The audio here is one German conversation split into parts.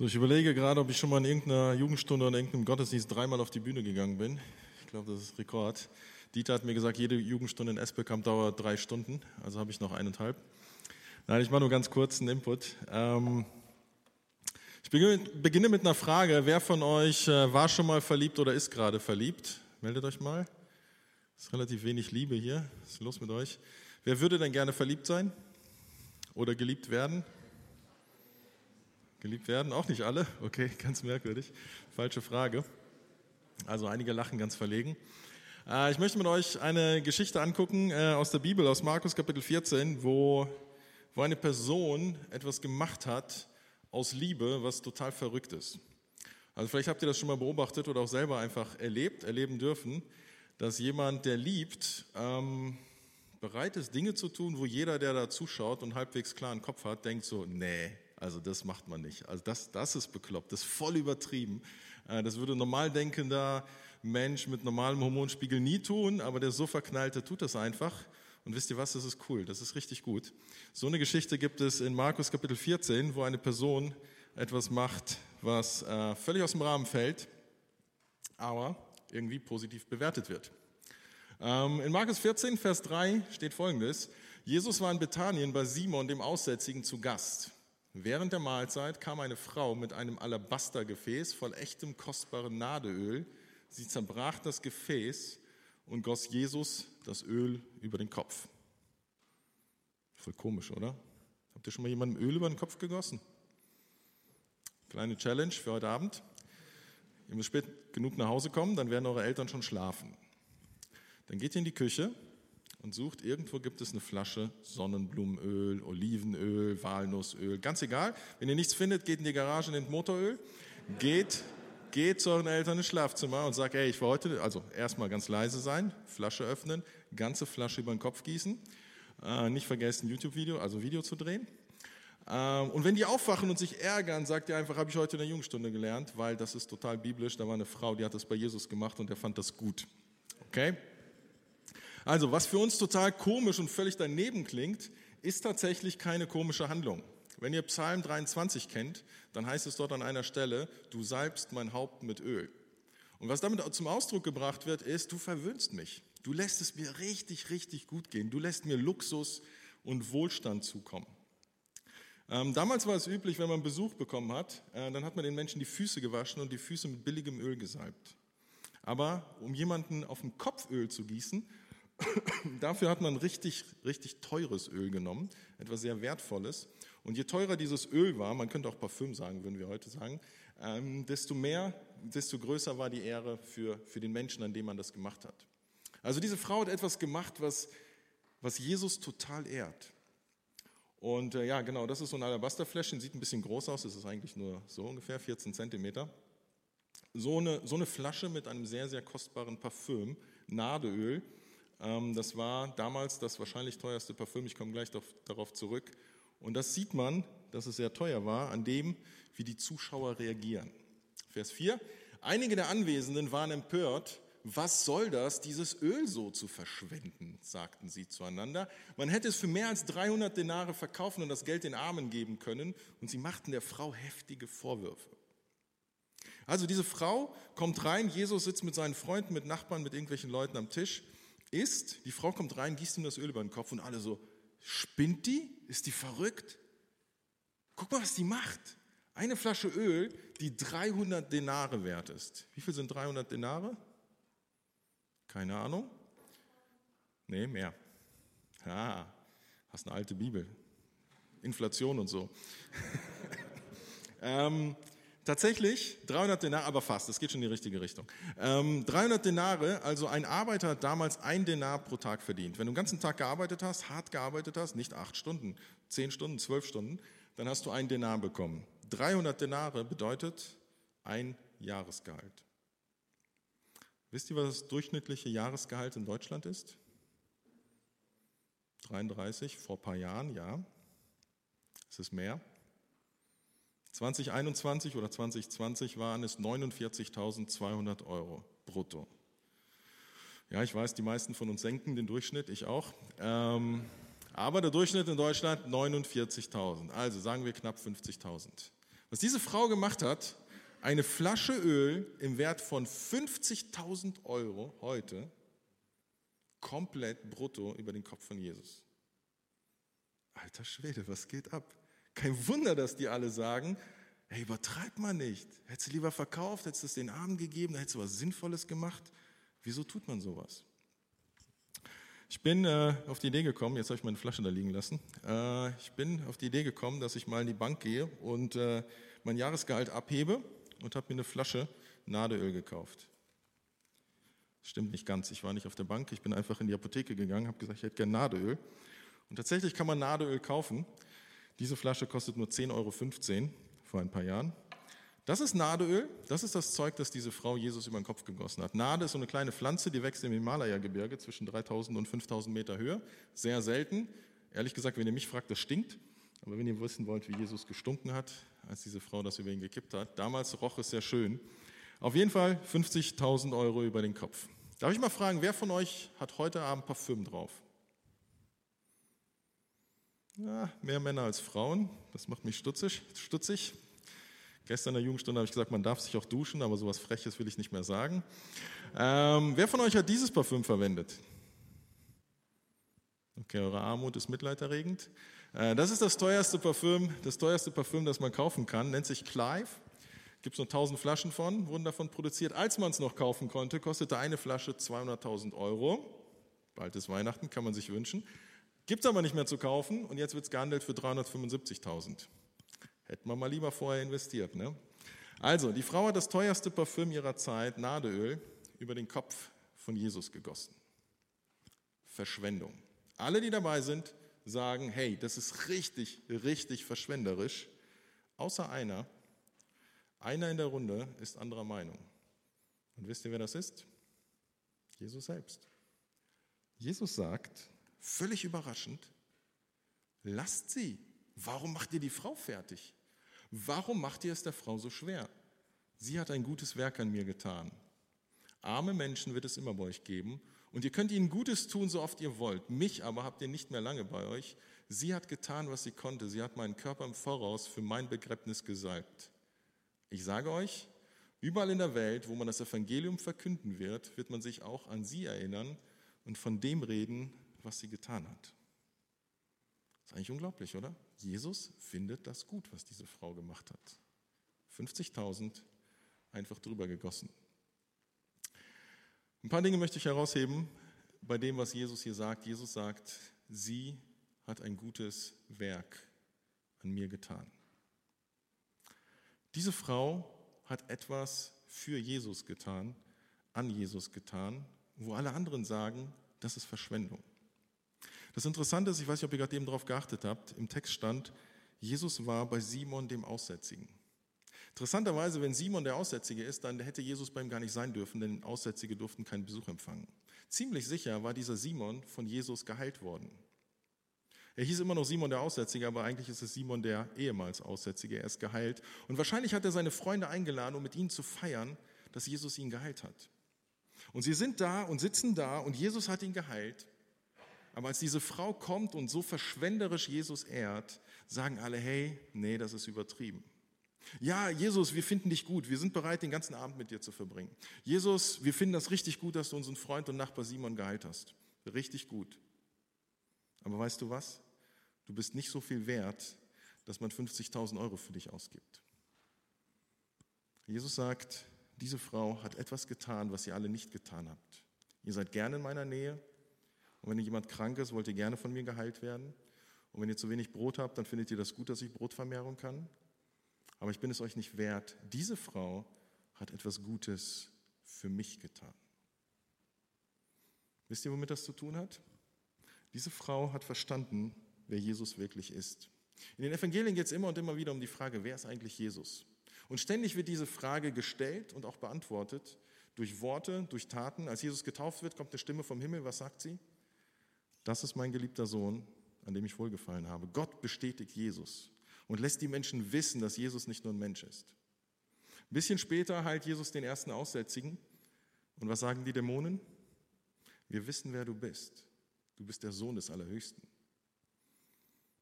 So, ich überlege gerade, ob ich schon mal in irgendeiner Jugendstunde oder in irgendeinem Gottesdienst dreimal auf die Bühne gegangen bin. Ich glaube, das ist Rekord. Dieter hat mir gesagt, jede Jugendstunde in Espelkamp dauert drei Stunden, also habe ich noch eineinhalb. Nein, ich mache nur ganz kurz einen Input. Ähm, ich beginne mit einer Frage. Wer von euch äh, war schon mal verliebt oder ist gerade verliebt? Meldet euch mal. Es ist relativ wenig Liebe hier. Was ist los mit euch? Wer würde denn gerne verliebt sein oder geliebt werden? Geliebt werden? Auch nicht alle? Okay, ganz merkwürdig. Falsche Frage. Also einige lachen ganz verlegen. Äh, ich möchte mit euch eine Geschichte angucken äh, aus der Bibel, aus Markus Kapitel 14, wo, wo eine Person etwas gemacht hat aus Liebe, was total verrückt ist. Also vielleicht habt ihr das schon mal beobachtet oder auch selber einfach erlebt, erleben dürfen, dass jemand, der liebt, ähm, bereit ist, Dinge zu tun, wo jeder, der da zuschaut und halbwegs klaren Kopf hat, denkt so, nee, also das macht man nicht. Also das, das ist bekloppt, das ist voll übertrieben. Äh, das würde normal denkender Mensch mit normalem Hormonspiegel nie tun, aber der so verknallte tut das einfach. Und wisst ihr was, das ist cool, das ist richtig gut. So eine Geschichte gibt es in Markus Kapitel 14, wo eine Person etwas macht, was äh, völlig aus dem Rahmen fällt, aber irgendwie positiv bewertet wird. Ähm, in Markus 14, Vers 3 steht folgendes. Jesus war in Bethanien bei Simon, dem Aussätzigen, zu Gast. Während der Mahlzeit kam eine Frau mit einem Alabastergefäß voll echtem kostbaren Nadeöl. Sie zerbrach das Gefäß und goss Jesus das Öl über den Kopf. Voll komisch, oder? Habt ihr schon mal jemandem Öl über den Kopf gegossen? Kleine Challenge für heute Abend. Ihr müsst spät genug nach Hause kommen, dann werden eure Eltern schon schlafen. Dann geht ihr in die Küche und sucht, irgendwo gibt es eine Flasche Sonnenblumenöl, Olivenöl, Walnussöl, ganz egal. Wenn ihr nichts findet, geht in die Garage nehmt Motoröl. Geht, geht zu euren Eltern ins Schlafzimmer und sagt, ey, ich will heute, also erstmal ganz leise sein, Flasche öffnen, ganze Flasche über den Kopf gießen. Äh, nicht vergessen, YouTube-Video, also Video zu drehen. Ähm, und wenn die aufwachen und sich ärgern, sagt ihr einfach, habe ich heute in der Jungstunde gelernt, weil das ist total biblisch. Da war eine Frau, die hat das bei Jesus gemacht und der fand das gut. Okay? Also, was für uns total komisch und völlig daneben klingt, ist tatsächlich keine komische Handlung. Wenn ihr Psalm 23 kennt, dann heißt es dort an einer Stelle, du salbst mein Haupt mit Öl. Und was damit zum Ausdruck gebracht wird, ist, du verwöhnst mich. Du lässt es mir richtig, richtig gut gehen. Du lässt mir Luxus und Wohlstand zukommen. Ähm, damals war es üblich, wenn man Besuch bekommen hat, äh, dann hat man den Menschen die Füße gewaschen und die Füße mit billigem Öl gesalbt. Aber um jemanden auf den Kopf Öl zu gießen, Dafür hat man richtig, richtig teures Öl genommen, etwas sehr Wertvolles. Und je teurer dieses Öl war, man könnte auch Parfüm sagen, würden wir heute sagen, ähm, desto mehr, desto größer war die Ehre für, für den Menschen, an dem man das gemacht hat. Also diese Frau hat etwas gemacht, was, was Jesus total ehrt. Und äh, ja, genau, das ist so ein Alabasterfläschchen, sieht ein bisschen groß aus, es ist eigentlich nur so ungefähr 14 Zentimeter. So eine, so eine Flasche mit einem sehr, sehr kostbaren Parfüm, Nadeöl, das war damals das wahrscheinlich teuerste Parfüm, ich komme gleich darauf zurück. Und das sieht man, dass es sehr teuer war, an dem, wie die Zuschauer reagieren. Vers 4. Einige der Anwesenden waren empört. Was soll das, dieses Öl so zu verschwenden, sagten sie zueinander. Man hätte es für mehr als 300 Denare verkaufen und das Geld den Armen geben können. Und sie machten der Frau heftige Vorwürfe. Also diese Frau kommt rein, Jesus sitzt mit seinen Freunden, mit Nachbarn, mit irgendwelchen Leuten am Tisch ist, die Frau kommt rein, gießt ihm das Öl über den Kopf und alle so, spinnt die? Ist die verrückt? Guck mal, was die macht. Eine Flasche Öl, die 300 Denare wert ist. Wie viel sind 300 Denare? Keine Ahnung. Nee, mehr. Ah, hast eine alte Bibel. Inflation und so. ähm, Tatsächlich 300 Denare, aber fast, das geht schon in die richtige Richtung. Ähm, 300 Denare, also ein Arbeiter hat damals ein Denar pro Tag verdient. Wenn du den ganzen Tag gearbeitet hast, hart gearbeitet hast, nicht acht Stunden, zehn Stunden, zwölf Stunden, dann hast du ein Denar bekommen. 300 Denare bedeutet ein Jahresgehalt. Wisst ihr, was das durchschnittliche Jahresgehalt in Deutschland ist? 33, vor ein paar Jahren, ja. Es ist mehr. 2021 oder 2020 waren es 49.200 Euro brutto. Ja, ich weiß, die meisten von uns senken den Durchschnitt, ich auch. Ähm, aber der Durchschnitt in Deutschland 49.000, also sagen wir knapp 50.000. Was diese Frau gemacht hat, eine Flasche Öl im Wert von 50.000 Euro heute komplett brutto über den Kopf von Jesus. Alter Schwede, was geht ab? Kein Wunder, dass die alle sagen, hey, übertreib mal nicht. Hättest du lieber verkauft, hättest du es den Armen gegeben, hättest du was Sinnvolles gemacht. Wieso tut man sowas? Ich bin äh, auf die Idee gekommen, jetzt habe ich meine Flasche da liegen lassen. Äh, ich bin auf die Idee gekommen, dass ich mal in die Bank gehe und äh, mein Jahresgehalt abhebe und habe mir eine Flasche Nadeöl gekauft. Stimmt nicht ganz. Ich war nicht auf der Bank. Ich bin einfach in die Apotheke gegangen, habe gesagt, ich hätte gerne Nadeöl. Und tatsächlich kann man Nadeöl kaufen. Diese Flasche kostet nur 10,15 Euro vor ein paar Jahren. Das ist Nadeöl, das ist das Zeug, das diese Frau Jesus über den Kopf gegossen hat. Nade ist so eine kleine Pflanze, die wächst im Himalaya-Gebirge zwischen 3000 und 5000 Meter Höhe. Sehr selten. Ehrlich gesagt, wenn ihr mich fragt, das stinkt. Aber wenn ihr wissen wollt, wie Jesus gestunken hat, als diese Frau das über ihn gekippt hat, damals roch es sehr schön. Auf jeden Fall 50.000 Euro über den Kopf. Darf ich mal fragen, wer von euch hat heute Abend Parfüm drauf? Ja, mehr Männer als Frauen. Das macht mich stutzig. stutzig. Gestern in der Jugendstunde habe ich gesagt, man darf sich auch duschen, aber sowas Freches will ich nicht mehr sagen. Ähm, wer von euch hat dieses Parfüm verwendet? Okay, eure Armut ist mitleiderregend. Äh, das ist das teuerste Parfüm, das teuerste Parfüm, das man kaufen kann, nennt sich Clive. Gibt es nur 1000 Flaschen von, wurden davon produziert. Als man es noch kaufen konnte, kostete eine Flasche 200.000 Euro. Bald ist Weihnachten, kann man sich wünschen. Gibt es aber nicht mehr zu kaufen und jetzt wird es gehandelt für 375.000. Hätten wir mal lieber vorher investiert. Ne? Also, die Frau hat das teuerste Parfüm ihrer Zeit, Nadeöl, über den Kopf von Jesus gegossen. Verschwendung. Alle, die dabei sind, sagen, hey, das ist richtig, richtig verschwenderisch. Außer einer. Einer in der Runde ist anderer Meinung. Und wisst ihr, wer das ist? Jesus selbst. Jesus sagt, völlig überraschend, lasst sie. Warum macht ihr die Frau fertig? Warum macht ihr es der Frau so schwer? Sie hat ein gutes Werk an mir getan. Arme Menschen wird es immer bei euch geben und ihr könnt ihnen Gutes tun, so oft ihr wollt. Mich aber habt ihr nicht mehr lange bei euch. Sie hat getan, was sie konnte. Sie hat meinen Körper im Voraus für mein Begräbnis gesalbt. Ich sage euch, überall in der Welt, wo man das Evangelium verkünden wird, wird man sich auch an sie erinnern und von dem reden, was sie getan hat. Ist eigentlich unglaublich, oder? Jesus findet das gut, was diese Frau gemacht hat. 50.000 einfach drüber gegossen. Ein paar Dinge möchte ich herausheben bei dem, was Jesus hier sagt. Jesus sagt, sie hat ein gutes Werk an mir getan. Diese Frau hat etwas für Jesus getan, an Jesus getan, wo alle anderen sagen, das ist Verschwendung. Das Interessante ist, ich weiß nicht, ob ihr gerade eben darauf geachtet habt, im Text stand, Jesus war bei Simon dem Aussätzigen. Interessanterweise, wenn Simon der Aussätzige ist, dann hätte Jesus bei ihm gar nicht sein dürfen, denn Aussätzige durften keinen Besuch empfangen. Ziemlich sicher war dieser Simon von Jesus geheilt worden. Er hieß immer noch Simon der Aussätzige, aber eigentlich ist es Simon der ehemals Aussätzige. Er ist geheilt. Und wahrscheinlich hat er seine Freunde eingeladen, um mit ihnen zu feiern, dass Jesus ihn geheilt hat. Und sie sind da und sitzen da und Jesus hat ihn geheilt. Aber als diese Frau kommt und so verschwenderisch Jesus ehrt, sagen alle, hey, nee, das ist übertrieben. Ja, Jesus, wir finden dich gut. Wir sind bereit, den ganzen Abend mit dir zu verbringen. Jesus, wir finden das richtig gut, dass du unseren Freund und Nachbar Simon geheilt hast. Richtig gut. Aber weißt du was? Du bist nicht so viel wert, dass man 50.000 Euro für dich ausgibt. Jesus sagt, diese Frau hat etwas getan, was ihr alle nicht getan habt. Ihr seid gerne in meiner Nähe und wenn jemand krank ist, wollt ihr gerne von mir geheilt werden. Und wenn ihr zu wenig Brot habt, dann findet ihr das gut, dass ich Brotvermehrung kann. Aber ich bin es euch nicht wert. Diese Frau hat etwas Gutes für mich getan. Wisst ihr, womit das zu tun hat? Diese Frau hat verstanden, wer Jesus wirklich ist. In den Evangelien geht es immer und immer wieder um die Frage, wer ist eigentlich Jesus? Und ständig wird diese Frage gestellt und auch beantwortet durch Worte, durch Taten. Als Jesus getauft wird, kommt eine Stimme vom Himmel. Was sagt sie? Das ist mein geliebter Sohn, an dem ich wohlgefallen habe. Gott bestätigt Jesus und lässt die Menschen wissen, dass Jesus nicht nur ein Mensch ist. Ein bisschen später heilt Jesus den ersten Aussätzigen. Und was sagen die Dämonen? Wir wissen, wer du bist. Du bist der Sohn des Allerhöchsten.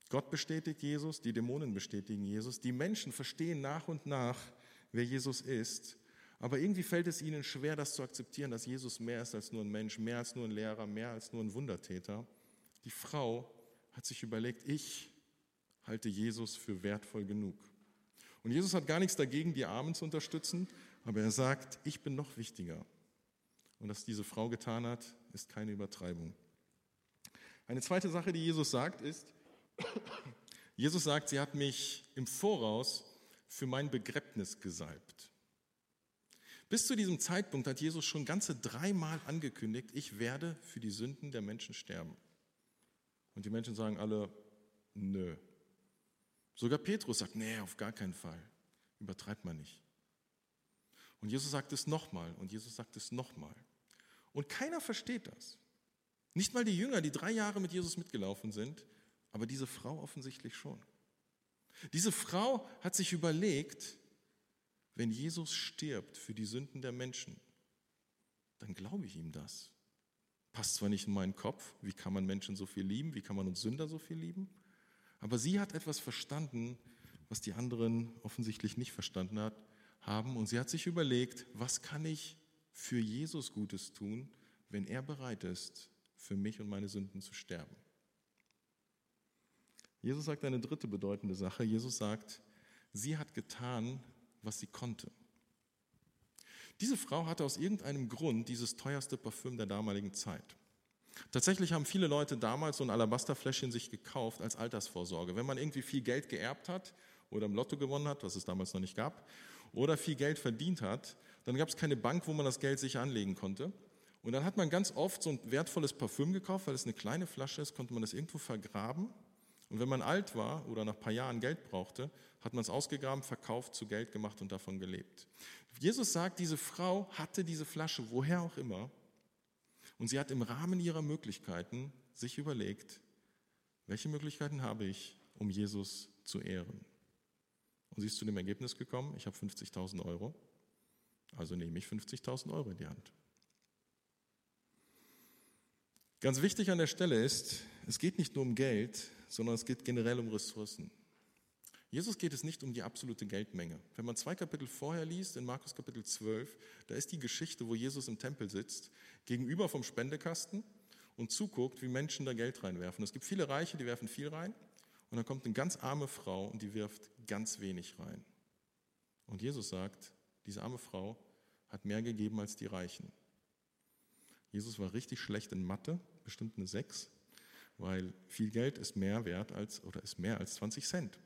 Gott bestätigt Jesus, die Dämonen bestätigen Jesus, die Menschen verstehen nach und nach, wer Jesus ist, aber irgendwie fällt es ihnen schwer, das zu akzeptieren, dass Jesus mehr ist als nur ein Mensch, mehr als nur ein Lehrer, mehr als nur ein Wundertäter. Die Frau hat sich überlegt, ich halte Jesus für wertvoll genug. Und Jesus hat gar nichts dagegen, die Armen zu unterstützen, aber er sagt, ich bin noch wichtiger. Und was diese Frau getan hat, ist keine Übertreibung. Eine zweite Sache, die Jesus sagt, ist, Jesus sagt, sie hat mich im Voraus für mein Begräbnis gesalbt. Bis zu diesem Zeitpunkt hat Jesus schon ganze dreimal angekündigt, ich werde für die Sünden der Menschen sterben. Und die Menschen sagen alle, nö. Sogar Petrus sagt, nee, auf gar keinen Fall. Übertreibt man nicht. Und Jesus sagt es nochmal und Jesus sagt es nochmal. Und keiner versteht das. Nicht mal die Jünger, die drei Jahre mit Jesus mitgelaufen sind, aber diese Frau offensichtlich schon. Diese Frau hat sich überlegt, wenn Jesus stirbt für die Sünden der Menschen, dann glaube ich ihm das. Passt zwar nicht in meinen Kopf, wie kann man Menschen so viel lieben, wie kann man uns Sünder so viel lieben, aber sie hat etwas verstanden, was die anderen offensichtlich nicht verstanden hat, haben und sie hat sich überlegt, was kann ich für Jesus Gutes tun, wenn er bereit ist, für mich und meine Sünden zu sterben. Jesus sagt eine dritte bedeutende Sache. Jesus sagt, sie hat getan, was sie konnte. Diese Frau hatte aus irgendeinem Grund dieses teuerste Parfüm der damaligen Zeit. Tatsächlich haben viele Leute damals so ein Alabasterfläschchen sich gekauft als Altersvorsorge. Wenn man irgendwie viel Geld geerbt hat oder im Lotto gewonnen hat, was es damals noch nicht gab, oder viel Geld verdient hat, dann gab es keine Bank, wo man das Geld sicher anlegen konnte. Und dann hat man ganz oft so ein wertvolles Parfüm gekauft, weil es eine kleine Flasche ist, konnte man das irgendwo vergraben. Und wenn man alt war oder nach ein paar Jahren Geld brauchte, hat man es ausgegraben, verkauft, zu Geld gemacht und davon gelebt. Jesus sagt, diese Frau hatte diese Flasche, woher auch immer, und sie hat im Rahmen ihrer Möglichkeiten sich überlegt, welche Möglichkeiten habe ich, um Jesus zu ehren. Und sie ist zu dem Ergebnis gekommen, ich habe 50.000 Euro, also nehme ich 50.000 Euro in die Hand. Ganz wichtig an der Stelle ist, es geht nicht nur um Geld, sondern es geht generell um Ressourcen. Jesus geht es nicht um die absolute Geldmenge. Wenn man zwei Kapitel vorher liest, in Markus Kapitel 12, da ist die Geschichte, wo Jesus im Tempel sitzt, gegenüber vom Spendekasten und zuguckt, wie Menschen da Geld reinwerfen. Es gibt viele Reiche, die werfen viel rein und dann kommt eine ganz arme Frau und die wirft ganz wenig rein. Und Jesus sagt, diese arme Frau hat mehr gegeben als die Reichen. Jesus war richtig schlecht in Mathe, bestimmt eine 6, weil viel Geld ist mehr wert als oder ist mehr als 20 Cent.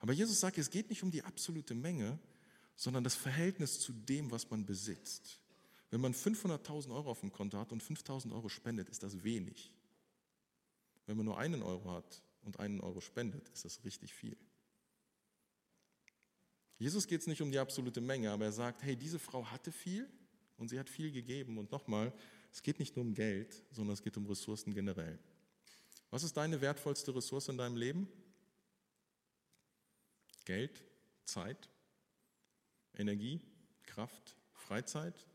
Aber Jesus sagt, es geht nicht um die absolute Menge, sondern das Verhältnis zu dem, was man besitzt. Wenn man 500.000 Euro auf dem Konto hat und 5.000 Euro spendet, ist das wenig. Wenn man nur einen Euro hat und einen Euro spendet, ist das richtig viel. Jesus geht es nicht um die absolute Menge, aber er sagt, hey, diese Frau hatte viel und sie hat viel gegeben. Und nochmal, es geht nicht nur um Geld, sondern es geht um Ressourcen generell. Was ist deine wertvollste Ressource in deinem Leben? Geld, Zeit, Energie, Kraft, Freizeit,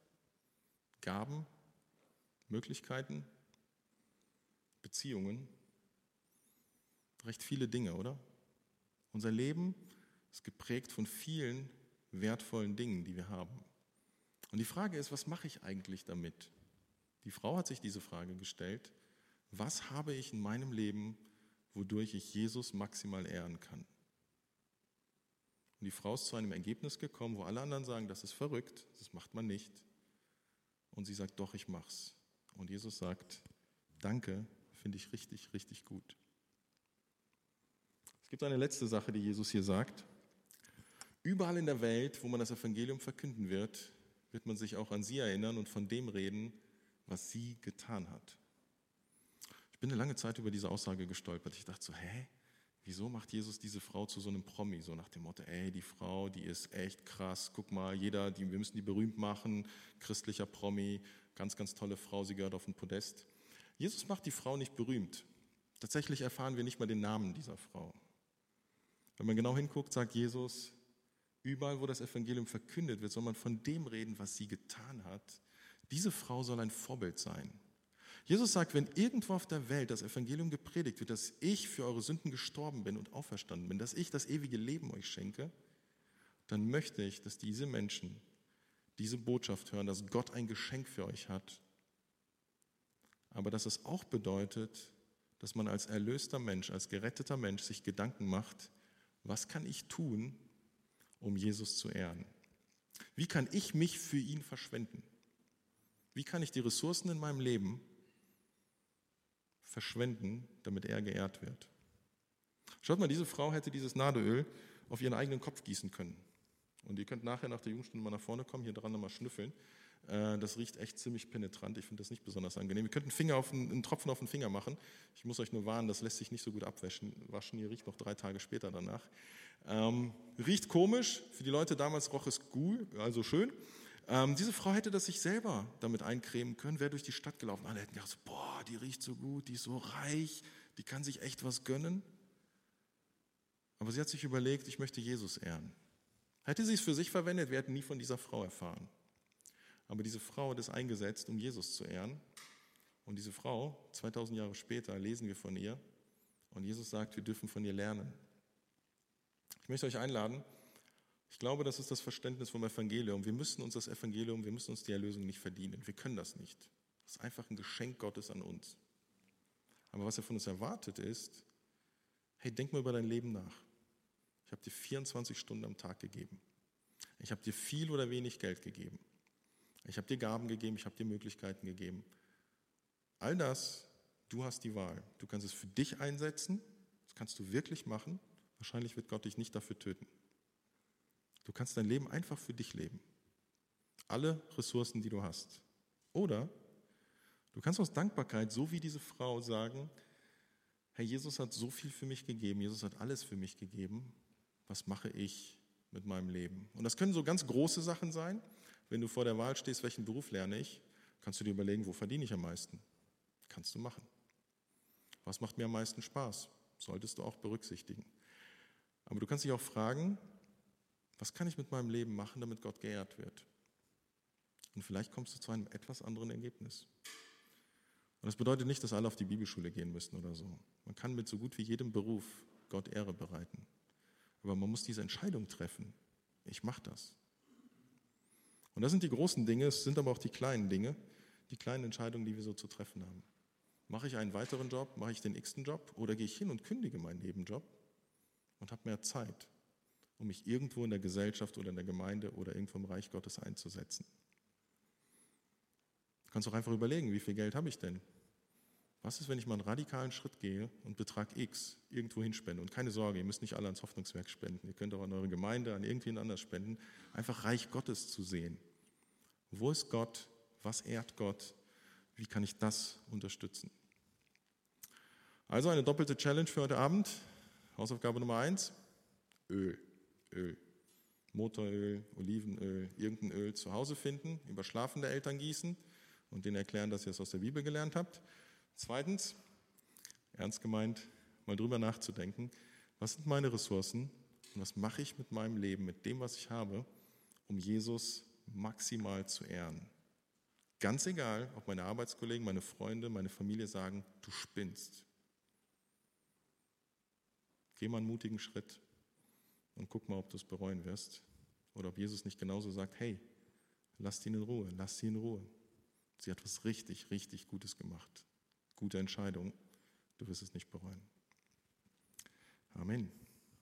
Gaben, Möglichkeiten, Beziehungen. Recht viele Dinge, oder? Unser Leben ist geprägt von vielen wertvollen Dingen, die wir haben. Und die Frage ist, was mache ich eigentlich damit? Die Frau hat sich diese Frage gestellt, was habe ich in meinem Leben, wodurch ich Jesus maximal ehren kann? Und die Frau ist zu einem Ergebnis gekommen, wo alle anderen sagen, das ist verrückt, das macht man nicht. Und sie sagt, doch, ich mach's. Und Jesus sagt, danke, finde ich richtig, richtig gut. Es gibt eine letzte Sache, die Jesus hier sagt. Überall in der Welt, wo man das Evangelium verkünden wird, wird man sich auch an sie erinnern und von dem reden, was sie getan hat. Ich bin eine lange Zeit über diese Aussage gestolpert. Ich dachte so, hä? Wieso macht Jesus diese Frau zu so einem Promi? So nach dem Motto, ey, die Frau, die ist echt krass. Guck mal, jeder, die, wir müssen die berühmt machen. Christlicher Promi, ganz, ganz tolle Frau, sie gehört auf den Podest. Jesus macht die Frau nicht berühmt. Tatsächlich erfahren wir nicht mal den Namen dieser Frau. Wenn man genau hinguckt, sagt Jesus, überall, wo das Evangelium verkündet wird, soll man von dem reden, was sie getan hat. Diese Frau soll ein Vorbild sein. Jesus sagt, wenn irgendwo auf der Welt das Evangelium gepredigt wird, dass ich für eure Sünden gestorben bin und auferstanden bin, dass ich das ewige Leben euch schenke, dann möchte ich, dass diese Menschen diese Botschaft hören, dass Gott ein Geschenk für euch hat, aber dass es auch bedeutet, dass man als erlöster Mensch, als geretteter Mensch sich Gedanken macht, was kann ich tun, um Jesus zu ehren? Wie kann ich mich für ihn verschwenden? Wie kann ich die Ressourcen in meinem Leben verschwenden, damit er geehrt wird? Schaut mal, diese Frau hätte dieses Nadeöl auf ihren eigenen Kopf gießen können. Und ihr könnt nachher nach der Jugendstunde mal nach vorne kommen, hier dran nochmal schnüffeln. Äh, das riecht echt ziemlich penetrant. Ich finde das nicht besonders angenehm. Ihr könnt einen, Finger auf einen, einen, Tropfen auf den Finger machen. Ich muss euch nur warnen, das lässt sich nicht so gut abwaschen. Waschen, ihr riecht noch drei Tage später danach. Ähm, riecht komisch. Für die Leute damals roch es gut, also schön. Ähm, diese Frau hätte das sich selber damit eincremen können, wäre durch die Stadt gelaufen. Alle hätten gedacht, boah, die riecht so gut, die ist so reich, die kann sich echt was gönnen. Aber sie hat sich überlegt, ich möchte Jesus ehren. Hätte sie es für sich verwendet, wir hätten nie von dieser Frau erfahren. Aber diese Frau hat es eingesetzt, um Jesus zu ehren. Und diese Frau, 2000 Jahre später, lesen wir von ihr. Und Jesus sagt, wir dürfen von ihr lernen. Ich möchte euch einladen. Ich glaube, das ist das Verständnis vom Evangelium. Wir müssen uns das Evangelium, wir müssen uns die Erlösung nicht verdienen. Wir können das nicht. Das ist einfach ein Geschenk Gottes an uns. Aber was er von uns erwartet ist, hey, denk mal über dein Leben nach. Ich habe dir 24 Stunden am Tag gegeben. Ich habe dir viel oder wenig Geld gegeben. Ich habe dir Gaben gegeben, ich habe dir Möglichkeiten gegeben. All das, du hast die Wahl. Du kannst es für dich einsetzen, das kannst du wirklich machen. Wahrscheinlich wird Gott dich nicht dafür töten. Du kannst dein Leben einfach für dich leben. Alle Ressourcen, die du hast. Oder du kannst aus Dankbarkeit, so wie diese Frau, sagen, Herr Jesus hat so viel für mich gegeben, Jesus hat alles für mich gegeben was mache ich mit meinem Leben? Und das können so ganz große Sachen sein. Wenn du vor der Wahl stehst, welchen Beruf lerne ich, kannst du dir überlegen, wo verdiene ich am meisten? Kannst du machen. Was macht mir am meisten Spaß? Solltest du auch berücksichtigen. Aber du kannst dich auch fragen, was kann ich mit meinem Leben machen, damit Gott geehrt wird? Und vielleicht kommst du zu einem etwas anderen Ergebnis. Und das bedeutet nicht, dass alle auf die Bibelschule gehen müssen oder so. Man kann mit so gut wie jedem Beruf Gott Ehre bereiten. Aber man muss diese Entscheidung treffen. Ich mache das. Und das sind die großen Dinge, es sind aber auch die kleinen Dinge, die kleinen Entscheidungen, die wir so zu treffen haben. Mache ich einen weiteren Job, mache ich den x-ten Job oder gehe ich hin und kündige meinen Nebenjob und habe mehr Zeit, um mich irgendwo in der Gesellschaft oder in der Gemeinde oder irgendwo im Reich Gottes einzusetzen. Du kannst auch einfach überlegen, wie viel Geld habe ich denn? Was ist, wenn ich mal einen radikalen Schritt gehe und Betrag X irgendwo hinspende? Und keine Sorge, ihr müsst nicht alle ans Hoffnungswerk spenden. Ihr könnt auch an eure Gemeinde, an irgendwen anders spenden. Einfach Reich Gottes zu sehen. Wo ist Gott? Was ehrt Gott? Wie kann ich das unterstützen? Also eine doppelte Challenge für heute Abend. Hausaufgabe Nummer eins: Öl. Öl. Motoröl, Olivenöl, irgendein Öl zu Hause finden, über schlafende Eltern gießen und denen erklären, dass ihr es aus der Bibel gelernt habt. Zweitens, ernst gemeint, mal drüber nachzudenken, was sind meine Ressourcen und was mache ich mit meinem Leben, mit dem, was ich habe, um Jesus maximal zu ehren. Ganz egal, ob meine Arbeitskollegen, meine Freunde, meine Familie sagen, du spinnst. Geh mal einen mutigen Schritt und guck mal, ob du es bereuen wirst. Oder ob Jesus nicht genauso sagt, hey, lass ihn in Ruhe, lass sie in Ruhe. Sie hat was richtig, richtig Gutes gemacht gute Entscheidung. Du wirst es nicht bereuen. Amen.